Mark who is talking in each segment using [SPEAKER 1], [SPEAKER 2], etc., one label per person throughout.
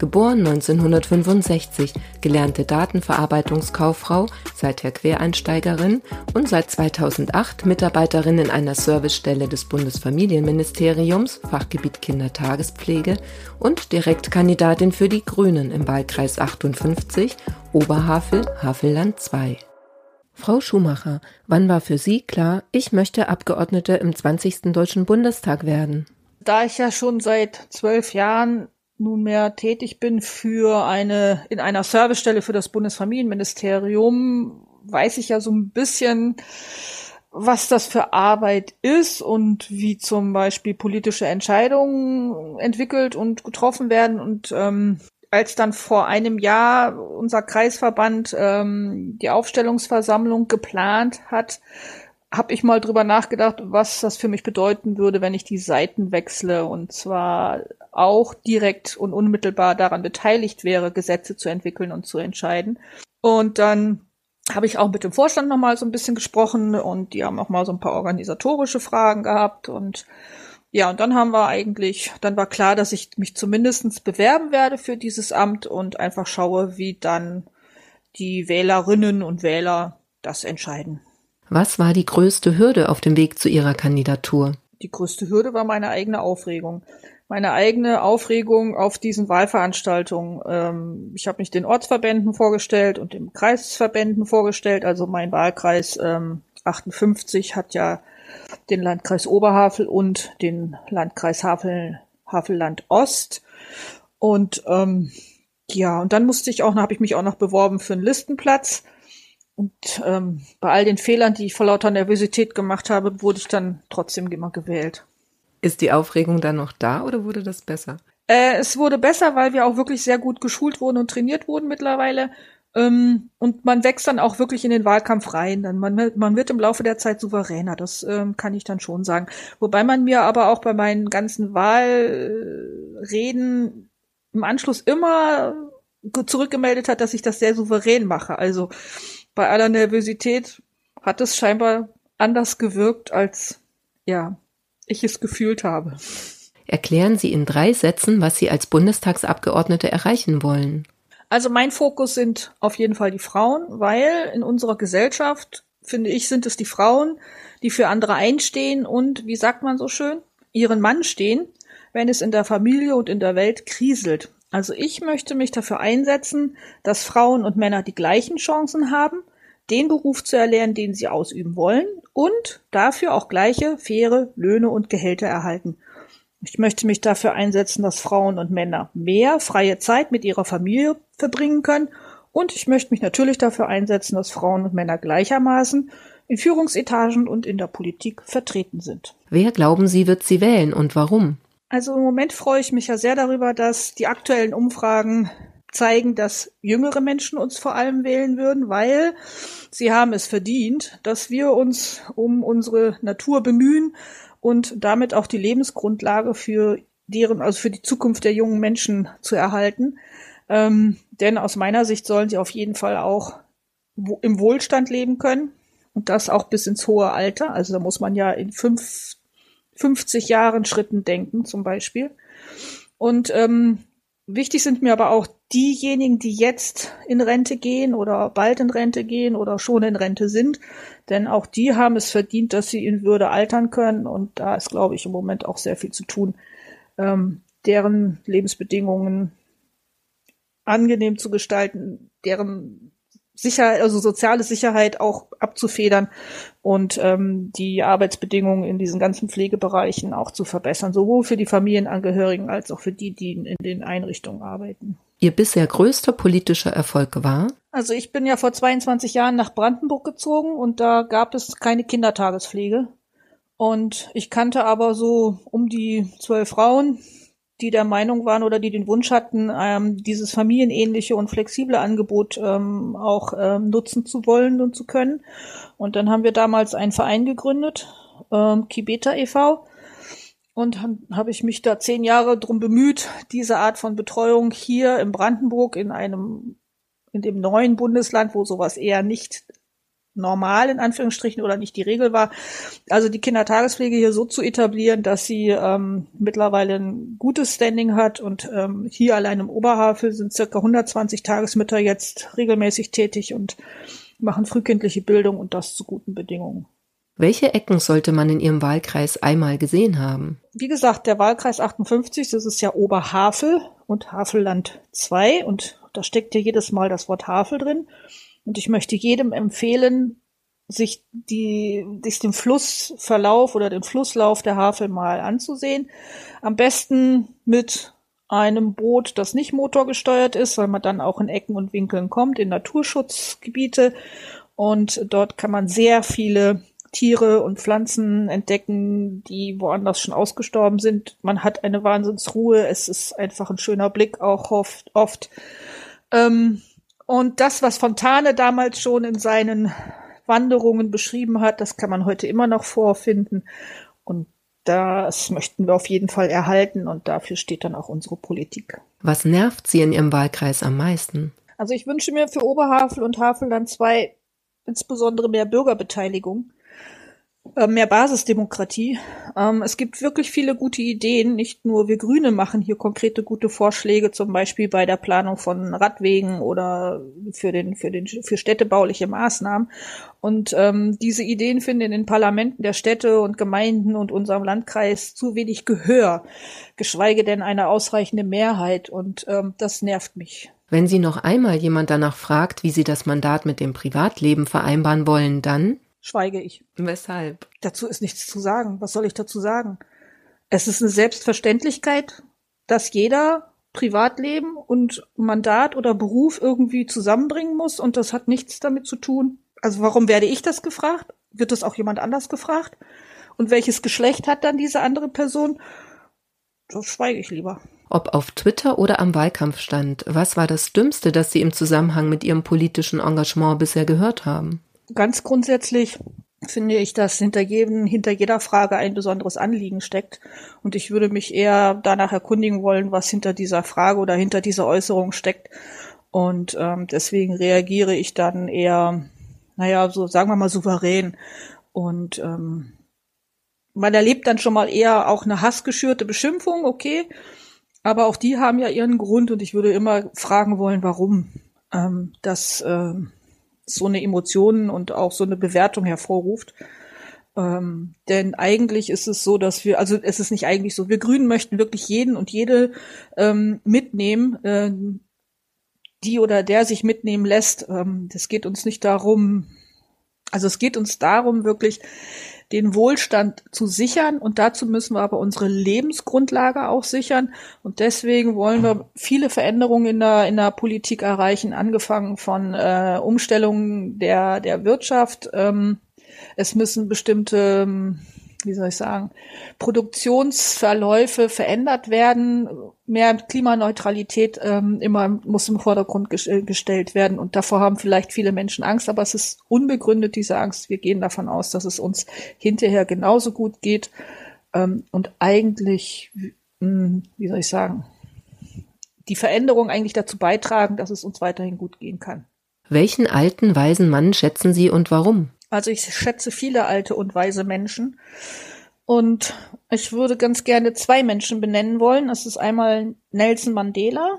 [SPEAKER 1] geboren 1965, gelernte Datenverarbeitungskauffrau, seither Quereinsteigerin und seit 2008 Mitarbeiterin in einer Servicestelle des Bundesfamilienministeriums, Fachgebiet Kindertagespflege und Direktkandidatin für die Grünen im Wahlkreis 58, Oberhavel, Havelland 2. Frau Schumacher, wann war für Sie klar, ich möchte Abgeordnete im 20. Deutschen Bundestag werden?
[SPEAKER 2] Da ich ja schon seit zwölf Jahren nunmehr tätig bin für eine, in einer Servicestelle für das Bundesfamilienministerium, weiß ich ja so ein bisschen, was das für Arbeit ist und wie zum Beispiel politische Entscheidungen entwickelt und getroffen werden. Und ähm, als dann vor einem Jahr unser Kreisverband ähm, die Aufstellungsversammlung geplant hat, habe ich mal drüber nachgedacht, was das für mich bedeuten würde, wenn ich die Seiten wechsle und zwar auch direkt und unmittelbar daran beteiligt wäre, Gesetze zu entwickeln und zu entscheiden. Und dann habe ich auch mit dem Vorstand noch mal so ein bisschen gesprochen und die haben auch mal so ein paar organisatorische Fragen gehabt und ja, und dann haben wir eigentlich, dann war klar, dass ich mich zumindestens bewerben werde für dieses Amt und einfach schaue, wie dann die Wählerinnen und Wähler das entscheiden.
[SPEAKER 1] Was war die größte Hürde auf dem Weg zu Ihrer Kandidatur?
[SPEAKER 2] Die größte Hürde war meine eigene Aufregung. Meine eigene Aufregung auf diesen Wahlveranstaltungen. Ähm, ich habe mich den Ortsverbänden vorgestellt und den Kreisverbänden vorgestellt. Also mein Wahlkreis ähm, 58 hat ja den Landkreis Oberhavel und den Landkreis Havel, Havelland Ost. Und ähm, ja, und dann musste ich auch, habe ich mich auch noch beworben für einen Listenplatz. Und ähm, bei all den Fehlern, die ich vor lauter Nervosität gemacht habe, wurde ich dann trotzdem immer gewählt.
[SPEAKER 1] Ist die Aufregung dann noch da oder wurde das besser?
[SPEAKER 2] Äh, es wurde besser, weil wir auch wirklich sehr gut geschult wurden und trainiert wurden mittlerweile. Ähm, und man wächst dann auch wirklich in den Wahlkampf rein. Dann man, man wird im Laufe der Zeit souveräner. Das ähm, kann ich dann schon sagen. Wobei man mir aber auch bei meinen ganzen Wahlreden im Anschluss immer zurückgemeldet hat, dass ich das sehr souverän mache. Also bei aller Nervosität hat es scheinbar anders gewirkt, als ja, ich es gefühlt habe.
[SPEAKER 1] Erklären Sie in drei Sätzen, was Sie als Bundestagsabgeordnete erreichen wollen.
[SPEAKER 2] Also mein Fokus sind auf jeden Fall die Frauen, weil in unserer Gesellschaft, finde ich, sind es die Frauen, die für andere einstehen und, wie sagt man so schön, ihren Mann stehen, wenn es in der Familie und in der Welt kriselt. Also ich möchte mich dafür einsetzen, dass Frauen und Männer die gleichen Chancen haben, den Beruf zu erlernen, den sie ausüben wollen und dafür auch gleiche, faire Löhne und Gehälter erhalten. Ich möchte mich dafür einsetzen, dass Frauen und Männer mehr freie Zeit mit ihrer Familie verbringen können und ich möchte mich natürlich dafür einsetzen, dass Frauen und Männer gleichermaßen in Führungsetagen und in der Politik vertreten sind.
[SPEAKER 1] Wer glauben Sie wird sie wählen und warum?
[SPEAKER 2] Also im Moment freue ich mich ja sehr darüber, dass die aktuellen Umfragen zeigen, dass jüngere Menschen uns vor allem wählen würden, weil sie haben es verdient, dass wir uns um unsere Natur bemühen und damit auch die Lebensgrundlage für deren, also für die Zukunft der jungen Menschen zu erhalten. Ähm, denn aus meiner Sicht sollen sie auf jeden Fall auch im Wohlstand leben können und das auch bis ins hohe Alter. Also da muss man ja in fünf 50 Jahren Schritten denken, zum Beispiel. Und ähm, wichtig sind mir aber auch diejenigen, die jetzt in Rente gehen oder bald in Rente gehen oder schon in Rente sind. Denn auch die haben es verdient, dass sie in Würde altern können. Und da ist, glaube ich, im Moment auch sehr viel zu tun, ähm, deren Lebensbedingungen angenehm zu gestalten, deren Sicherheit, also soziale Sicherheit auch abzufedern und ähm, die Arbeitsbedingungen in diesen ganzen Pflegebereichen auch zu verbessern, sowohl für die Familienangehörigen als auch für die, die in den Einrichtungen arbeiten.
[SPEAKER 1] Ihr bisher größter politischer Erfolg war?
[SPEAKER 2] Also ich bin ja vor 22 Jahren nach Brandenburg gezogen und da gab es keine Kindertagespflege. Und ich kannte aber so um die zwölf Frauen, die der Meinung waren oder die den Wunsch hatten, ähm, dieses familienähnliche und flexible Angebot ähm, auch ähm, nutzen zu wollen und zu können. Und dann haben wir damals einen Verein gegründet, ähm, Kibeta e.V. Und habe ich mich da zehn Jahre drum bemüht, diese Art von Betreuung hier in Brandenburg in einem, in dem neuen Bundesland, wo sowas eher nicht normal in Anführungsstrichen oder nicht die Regel war. Also die Kindertagespflege hier so zu etablieren, dass sie ähm, mittlerweile ein gutes Standing hat und ähm, hier allein im Oberhavel sind circa 120 Tagesmütter jetzt regelmäßig tätig und machen frühkindliche Bildung und das zu guten Bedingungen.
[SPEAKER 1] Welche Ecken sollte man in Ihrem Wahlkreis einmal gesehen haben?
[SPEAKER 2] Wie gesagt, der Wahlkreis 58, das ist ja Oberhavel und Havelland 2 und da steckt ja jedes Mal das Wort Havel drin. Und ich möchte jedem empfehlen, sich die, sich den Flussverlauf oder den Flusslauf der Havel mal anzusehen. Am besten mit einem Boot, das nicht motorgesteuert ist, weil man dann auch in Ecken und Winkeln kommt, in Naturschutzgebiete. Und dort kann man sehr viele Tiere und Pflanzen entdecken, die woanders schon ausgestorben sind. Man hat eine Wahnsinnsruhe. Es ist einfach ein schöner Blick auch oft. oft. Ähm, und das, was Fontane damals schon in seinen Wanderungen beschrieben hat, das kann man heute immer noch vorfinden. Und das möchten wir auf jeden Fall erhalten und dafür steht dann auch unsere Politik.
[SPEAKER 1] Was nervt Sie in Ihrem Wahlkreis am meisten?
[SPEAKER 2] Also ich wünsche mir für Oberhavel und Havelland zwei insbesondere mehr Bürgerbeteiligung. Äh, mehr Basisdemokratie. Ähm, es gibt wirklich viele gute Ideen. Nicht nur wir Grüne machen hier konkrete gute Vorschläge, zum Beispiel bei der Planung von Radwegen oder für den für den für städtebauliche Maßnahmen. Und ähm, diese Ideen finden in den Parlamenten der Städte und Gemeinden und unserem Landkreis zu wenig Gehör, geschweige denn eine ausreichende Mehrheit. Und ähm, das nervt mich.
[SPEAKER 1] Wenn Sie noch einmal jemand danach fragt, wie Sie das Mandat mit dem Privatleben vereinbaren wollen, dann
[SPEAKER 2] schweige ich.
[SPEAKER 1] Weshalb?
[SPEAKER 2] Dazu ist nichts zu sagen. Was soll ich dazu sagen? Es ist eine Selbstverständlichkeit, dass jeder Privatleben und Mandat oder Beruf irgendwie zusammenbringen muss und das hat nichts damit zu tun. Also warum werde ich das gefragt? Wird das auch jemand anders gefragt? Und welches Geschlecht hat dann diese andere Person? Das schweige ich lieber.
[SPEAKER 1] Ob auf Twitter oder am Wahlkampfstand, was war das Dümmste, das Sie im Zusammenhang mit Ihrem politischen Engagement bisher gehört haben?
[SPEAKER 2] Ganz grundsätzlich finde ich, dass hinter jedem, hinter jeder Frage ein besonderes Anliegen steckt. Und ich würde mich eher danach erkundigen wollen, was hinter dieser Frage oder hinter dieser Äußerung steckt. Und ähm, deswegen reagiere ich dann eher, naja, so sagen wir mal souverän. Und ähm, man erlebt dann schon mal eher auch eine hassgeschürte Beschimpfung, okay. Aber auch die haben ja ihren Grund und ich würde immer fragen wollen, warum. Ähm, das ähm, so eine Emotion und auch so eine Bewertung hervorruft. Ähm, denn eigentlich ist es so, dass wir, also es ist nicht eigentlich so, wir Grünen möchten wirklich jeden und jede ähm, mitnehmen, äh, die oder der sich mitnehmen lässt. Ähm, das geht uns nicht darum, also es geht uns darum, wirklich den Wohlstand zu sichern und dazu müssen wir aber unsere Lebensgrundlage auch sichern und deswegen wollen wir viele Veränderungen in der, in der Politik erreichen, angefangen von äh, Umstellungen der, der Wirtschaft. Ähm, es müssen bestimmte ähm, wie soll ich sagen, Produktionsverläufe verändert werden. Mehr Klimaneutralität ähm, immer muss im Vordergrund ges äh, gestellt werden. Und davor haben vielleicht viele Menschen Angst, aber es ist unbegründet, diese Angst. Wir gehen davon aus, dass es uns hinterher genauso gut geht. Ähm, und eigentlich, mh, hm, wie soll ich sagen, die Veränderung eigentlich dazu beitragen, dass es uns weiterhin gut gehen kann.
[SPEAKER 1] Welchen alten, weisen Mann schätzen Sie und warum?
[SPEAKER 2] Also ich schätze viele alte und weise Menschen. Und ich würde ganz gerne zwei Menschen benennen wollen. Das ist einmal Nelson Mandela,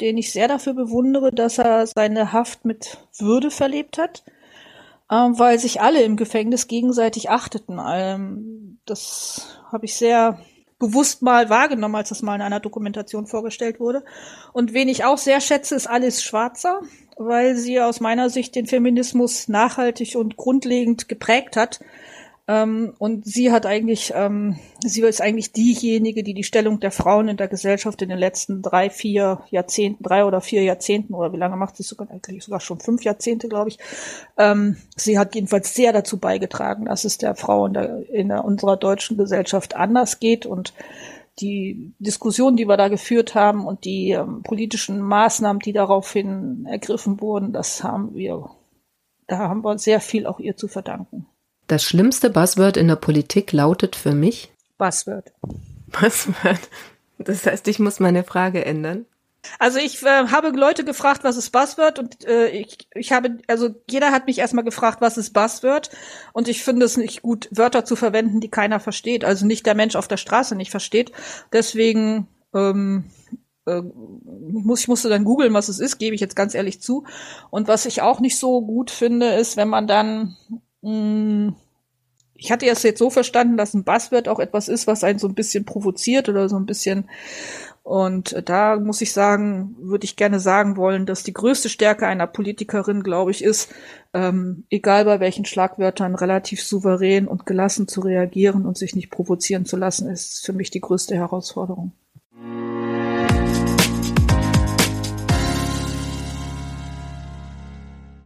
[SPEAKER 2] den ich sehr dafür bewundere, dass er seine Haft mit Würde verlebt hat, ähm, weil sich alle im Gefängnis gegenseitig achteten. Ähm, das habe ich sehr bewusst mal wahrgenommen, als das mal in einer Dokumentation vorgestellt wurde. Und wen ich auch sehr schätze, ist Alice Schwarzer, weil sie aus meiner Sicht den Feminismus nachhaltig und grundlegend geprägt hat. Ähm, und sie hat eigentlich, ähm, sie ist eigentlich diejenige, die die Stellung der Frauen in der Gesellschaft in den letzten drei, vier Jahrzehnten, drei oder vier Jahrzehnten oder wie lange macht sie sogar eigentlich sogar schon fünf Jahrzehnte, glaube ich. Ähm, sie hat jedenfalls sehr dazu beigetragen, dass es der Frau in, der, in der, unserer deutschen Gesellschaft anders geht und die Diskussion, die wir da geführt haben und die ähm, politischen Maßnahmen, die daraufhin ergriffen wurden, das haben wir, da haben wir sehr viel auch ihr zu verdanken.
[SPEAKER 1] Das schlimmste Buzzword in der Politik lautet für mich
[SPEAKER 2] Buzzword.
[SPEAKER 1] Buzzword. Das heißt, ich muss meine Frage ändern.
[SPEAKER 2] Also ich äh, habe Leute gefragt, was ist Buzzword und äh, ich, ich habe, also jeder hat mich erstmal gefragt, was ist Buzzword und ich finde es nicht gut, Wörter zu verwenden, die keiner versteht, also nicht der Mensch auf der Straße nicht versteht. Deswegen ähm, äh, muss, ich musste dann googeln, was es ist, gebe ich jetzt ganz ehrlich zu. Und was ich auch nicht so gut finde, ist, wenn man dann ich hatte es jetzt so verstanden, dass ein Buzzword auch etwas ist, was einen so ein bisschen provoziert oder so ein bisschen und da muss ich sagen, würde ich gerne sagen wollen, dass die größte Stärke einer Politikerin, glaube ich, ist, ähm, egal bei welchen Schlagwörtern, relativ souverän und gelassen zu reagieren und sich nicht provozieren zu lassen, ist für mich die größte Herausforderung.